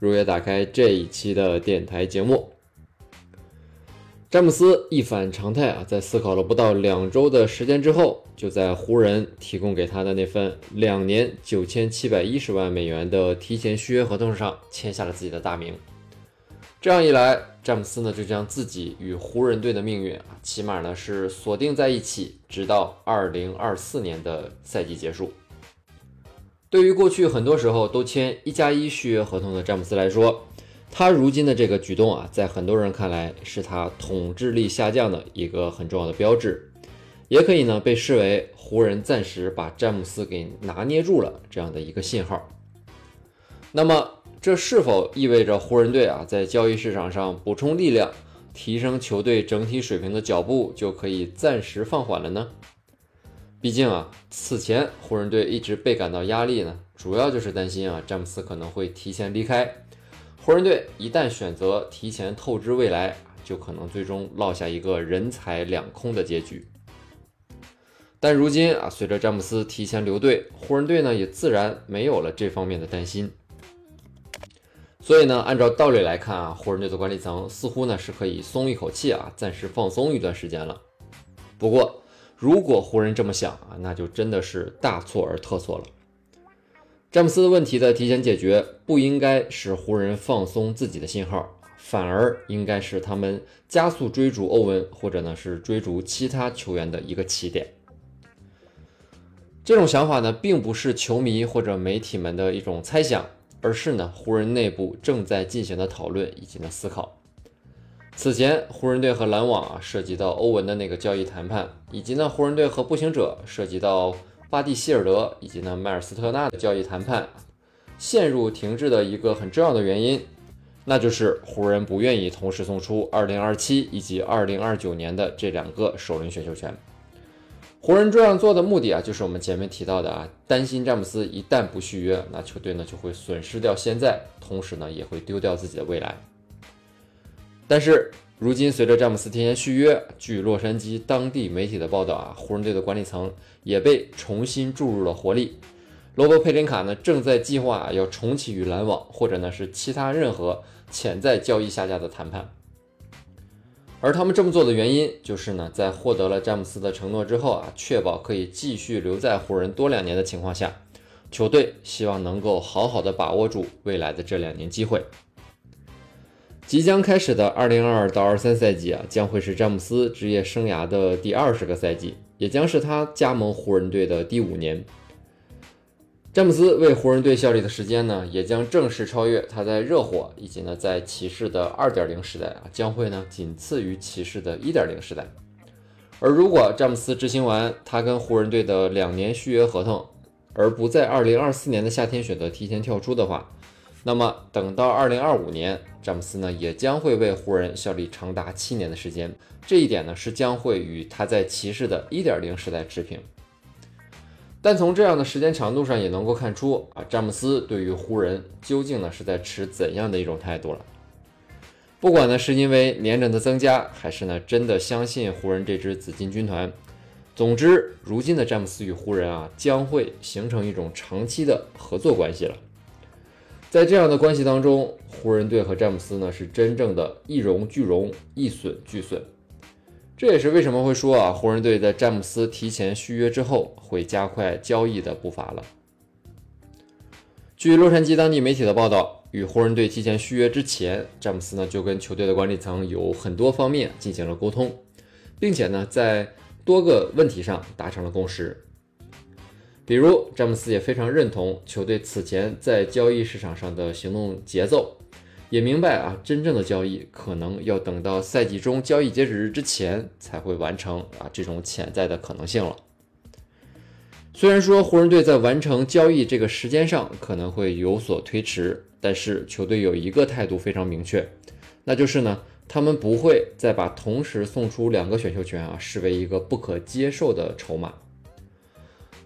如约打开这一期的电台节目。詹姆斯一反常态啊，在思考了不到两周的时间之后，就在湖人提供给他的那份两年九千七百一十万美元的提前续约合同上签下了自己的大名。这样一来，詹姆斯呢就将自己与湖人队的命运啊，起码呢是锁定在一起，直到二零二四年的赛季结束。对于过去很多时候都签一加一续约合同的詹姆斯来说，他如今的这个举动啊，在很多人看来是他统治力下降的一个很重要的标志，也可以呢被视为湖人暂时把詹姆斯给拿捏住了这样的一个信号。那么，这是否意味着湖人队啊在交易市场上补充力量、提升球队整体水平的脚步就可以暂时放缓了呢？毕竟啊，此前湖人队一直倍感到压力呢，主要就是担心啊，詹姆斯可能会提前离开。湖人队一旦选择提前透支未来，就可能最终落下一个人财两空的结局。但如今啊，随着詹姆斯提前留队，湖人队呢也自然没有了这方面的担心。所以呢，按照道理来看啊，湖人队的管理层似乎呢是可以松一口气啊，暂时放松一段时间了。不过，如果湖人这么想啊，那就真的是大错而特错了。詹姆斯的问题的提前解决，不应该是湖人放松自己的信号，反而应该是他们加速追逐欧文，或者呢是追逐其他球员的一个起点。这种想法呢，并不是球迷或者媒体们的一种猜想，而是呢湖人内部正在进行的讨论以及呢思考。此前，湖人队和篮网啊涉及到欧文的那个交易谈判，以及呢湖人队和步行者涉及到巴蒂希尔德以及呢迈尔斯特纳的交易谈判，陷入停滞的一个很重要的原因，那就是湖人不愿意同时送出2027以及2029年的这两个首轮选秀权。湖人这样做的目的啊，就是我们前面提到的啊，担心詹姆斯一旦不续约，那球队呢就会损失掉现在，同时呢也会丢掉自己的未来。但是如今，随着詹姆斯提前续约，据洛杉矶当地媒体的报道啊，湖人队的管理层也被重新注入了活力。罗伯·佩林卡呢，正在计划要重启与篮网或者呢是其他任何潜在交易下家的谈判。而他们这么做的原因，就是呢，在获得了詹姆斯的承诺之后啊，确保可以继续留在湖人多两年的情况下，球队希望能够好好的把握住未来的这两年机会。即将开始的二零二二到二三赛季啊，将会是詹姆斯职业生涯的第二十个赛季，也将是他加盟湖人队的第五年。詹姆斯为湖人队效力的时间呢，也将正式超越他在热火以及呢在骑士的二点零时代啊，将会呢仅次于骑士的一点零时代。而如果詹姆斯执行完他跟湖人队的两年续约合同，而不在二零二四年的夏天选择提前跳出的话，那么，等到二零二五年，詹姆斯呢也将会为湖人效力长达七年的时间。这一点呢是将会与他在骑士的一点零时代持平。但从这样的时间长度上也能够看出啊，詹姆斯对于湖人究竟呢是在持怎样的一种态度了。不管呢是因为年龄的增加，还是呢真的相信湖人这支紫金军团，总之，如今的詹姆斯与湖人啊将会形成一种长期的合作关系了。在这样的关系当中，湖人队和詹姆斯呢是真正的一荣俱荣，一损俱损。这也是为什么会说啊，湖人队在詹姆斯提前续约之后会加快交易的步伐了。据洛杉矶当地媒体的报道，与湖人队提前续约之前，詹姆斯呢就跟球队的管理层有很多方面进行了沟通，并且呢在多个问题上达成了共识。比如，詹姆斯也非常认同球队此前在交易市场上的行动节奏，也明白啊，真正的交易可能要等到赛季中交易截止日之前才会完成啊，这种潜在的可能性了。虽然说湖人队在完成交易这个时间上可能会有所推迟，但是球队有一个态度非常明确，那就是呢，他们不会再把同时送出两个选秀权啊视为一个不可接受的筹码。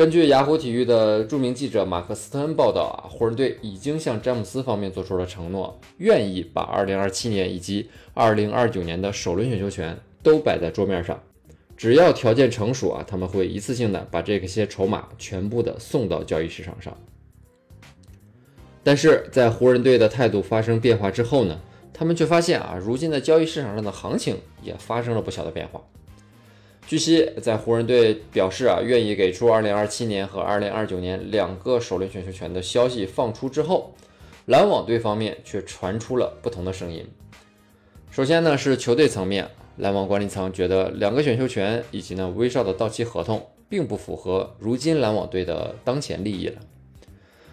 根据雅虎体育的著名记者马克斯特恩报道啊，湖人队已经向詹姆斯方面做出了承诺，愿意把2027年以及2029年的首轮选秀权都摆在桌面上，只要条件成熟啊，他们会一次性的把这些筹码全部的送到交易市场上。但是在湖人队的态度发生变化之后呢，他们却发现啊，如今的交易市场上的行情也发生了不小的变化。据悉，在湖人队表示啊愿意给出2027年和2029年两个首轮选秀权的消息放出之后，篮网队方面却传出了不同的声音。首先呢是球队层面，篮网管理层觉得两个选秀权以及呢威少的到期合同并不符合如今篮网队的当前利益了，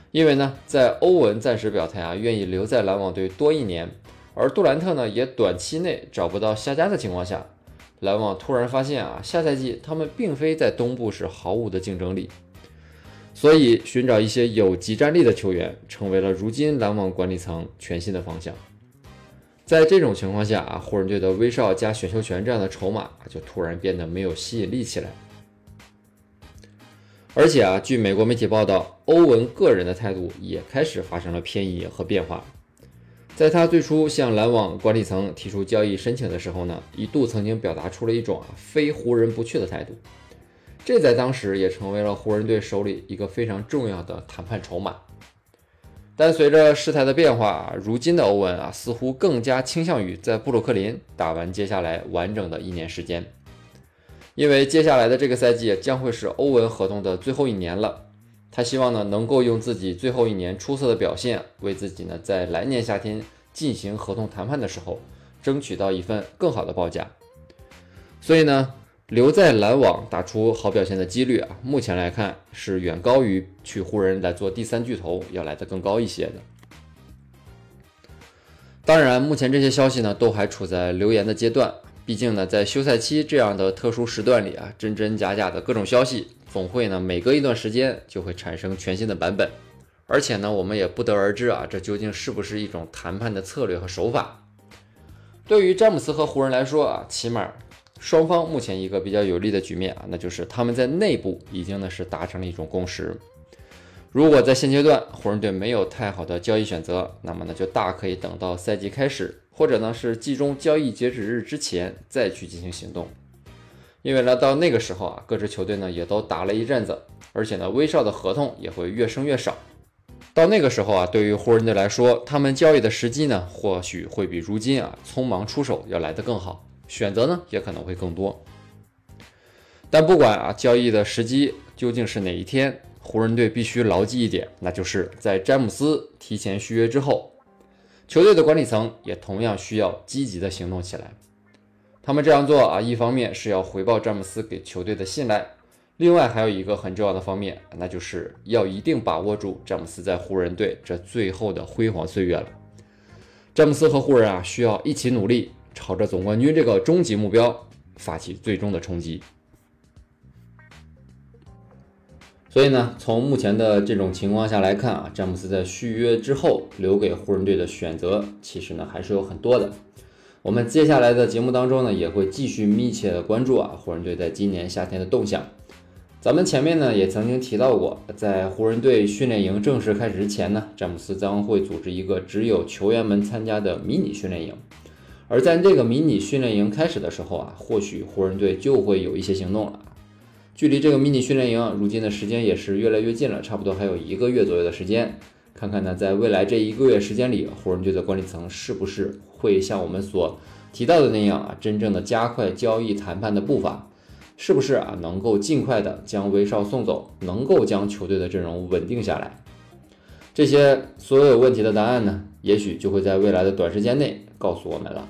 因为呢在欧文暂时表态啊愿意留在篮网队多一年，而杜兰特呢也短期内找不到下家的情况下。篮网突然发现啊，下赛季他们并非在东部是毫无的竞争力，所以寻找一些有集战力的球员，成为了如今篮网管理层全新的方向。在这种情况下啊，湖人队的威少加选秀权这样的筹码就突然变得没有吸引力起来。而且啊，据美国媒体报道，欧文个人的态度也开始发生了偏移和变化。在他最初向篮网管理层提出交易申请的时候呢，一度曾经表达出了一种啊非湖人不去的态度，这在当时也成为了湖人队手里一个非常重要的谈判筹码。但随着事态的变化，如今的欧文啊似乎更加倾向于在布鲁克林打完接下来完整的一年时间，因为接下来的这个赛季将会是欧文合同的最后一年了。他希望呢，能够用自己最后一年出色的表现，为自己呢在来年夏天进行合同谈判的时候，争取到一份更好的报价。所以呢，留在篮网打出好表现的几率啊，目前来看是远高于去湖人来做第三巨头要来的更高一些的。当然，目前这些消息呢都还处在流言的阶段，毕竟呢，在休赛期这样的特殊时段里啊，真真假假的各种消息。总会呢，每隔一段时间就会产生全新的版本，而且呢，我们也不得而知啊，这究竟是不是一种谈判的策略和手法？对于詹姆斯和湖人来说啊，起码双方目前一个比较有利的局面啊，那就是他们在内部已经呢是达成了一种共识。如果在现阶段湖人队没有太好的交易选择，那么呢就大可以等到赛季开始，或者呢是季中交易截止日之前再去进行行动。因为呢到那个时候啊，各支球队呢也都打了一阵子，而且呢威少的合同也会越升越少。到那个时候啊，对于湖人队来说，他们交易的时机呢或许会比如今啊匆忙出手要来得更好，选择呢也可能会更多。但不管啊交易的时机究竟是哪一天，湖人队必须牢记一点，那就是在詹姆斯提前续约之后，球队的管理层也同样需要积极的行动起来。他们这样做啊，一方面是要回报詹姆斯给球队的信赖，另外还有一个很重要的方面，那就是要一定把握住詹姆斯在湖人队这最后的辉煌岁月了。詹姆斯和湖人啊，需要一起努力，朝着总冠军这个终极目标发起最终的冲击。所以呢，从目前的这种情况下来看啊，詹姆斯在续约之后留给湖人队的选择，其实呢还是有很多的。我们接下来的节目当中呢，也会继续密切的关注啊湖人队在今年夏天的动向。咱们前面呢也曾经提到过，在湖人队训练营正式开始之前呢，詹姆斯将会组织一个只有球员们参加的迷你训练营。而在这个迷你训练营开始的时候啊，或许湖人队就会有一些行动了。距离这个迷你训练营如今的时间也是越来越近了，差不多还有一个月左右的时间。看看呢，在未来这一个月时间里，湖人队的管理层是不是会像我们所提到的那样啊，真正的加快交易谈判的步伐？是不是啊，能够尽快的将威少送走，能够将球队的阵容稳定下来？这些所有问题的答案呢，也许就会在未来的短时间内告诉我们了。